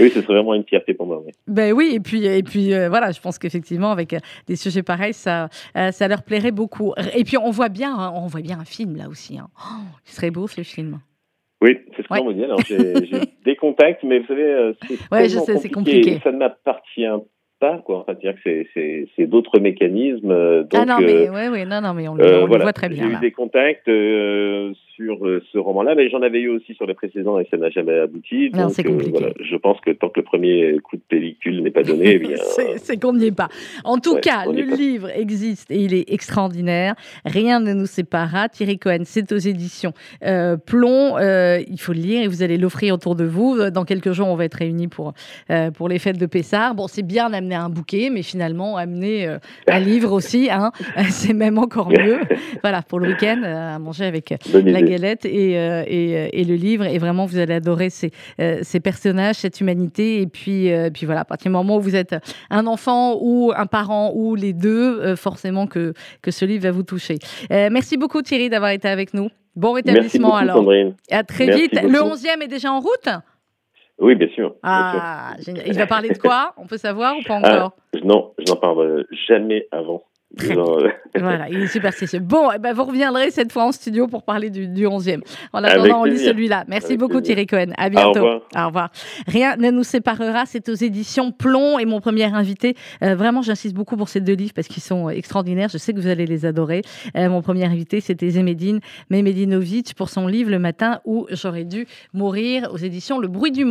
oui, ce serait vraiment une fierté pour moi. Ben oui, et puis et puis voilà, je pense qu'effectivement avec des sujets pareils, ça ça leur plairait beaucoup. Et puis on voit bien, hein, on voit bien un film là aussi. Hein. Oh, il serait beau ce film. Oui, c'est ce qu'on me dit. Alors, j'ai des contacts, mais vous savez, euh, c'est compliqué. Ça ne m'appartient pas, quoi. dire que c'est d'autres mécanismes. Euh, ah non, mais, euh, ouais, ouais, non, non, mais on, le, voit très bien. J'ai eu des contacts sur ce roman-là, mais j'en avais eu aussi sur le précédent et ça n'a jamais abouti. Non, c'est compliqué. Voilà, je pense que tant que le premier coup de pellicule n'est pas donné, eh c'est qu'on n'y est pas. En tout cas, le livre existe et il est extraordinaire. Rien ne nous séparera. Thierry Cohen, c'est aux éditions Plomb. il faut le lire et vous allez l'offrir autour de vous. Dans quelques jours, on va être réunis pour, pour les fêtes de Pessard. Bon, c'est bien d'amener un bouquet, mais finalement, amener euh, un livre aussi, hein, c'est même encore mieux. voilà, pour le week-end, euh, à manger avec la la galette et, et, et, le livre. Et vraiment, vous allez adorer ces, ces personnages, cette humanité. Et puis, puis voilà, à partir du moment où vous êtes un enfant ou un parent ou les deux, forcément que, que ce livre va vous toucher. merci beaucoup Thierry d'avoir été avec nous. Bon rétablissement alors. Sandrine. À très vite. Le 11e est déjà en route? Oui, bien sûr. Ah, Il va parler de quoi? On peut savoir ou pas ah, encore Non, je n'en parle jamais avant. voilà, il est superstitieux. Bon, eh ben, vous reviendrez cette fois en studio pour parler du, du 11e. En attendant, on lit celui-là. Merci beaucoup Thierry Cohen. À bientôt. Au revoir. Rien ne nous séparera. C'est aux éditions Plomb et mon premier invité. Euh, vraiment, j'insiste beaucoup pour ces deux livres parce qu'ils sont extraordinaires. Je sais que vous allez les adorer. Euh, mon premier invité, c'était Zemedine Memedinovic pour son livre Le matin où j'aurais dû mourir aux éditions Le bruit du monde.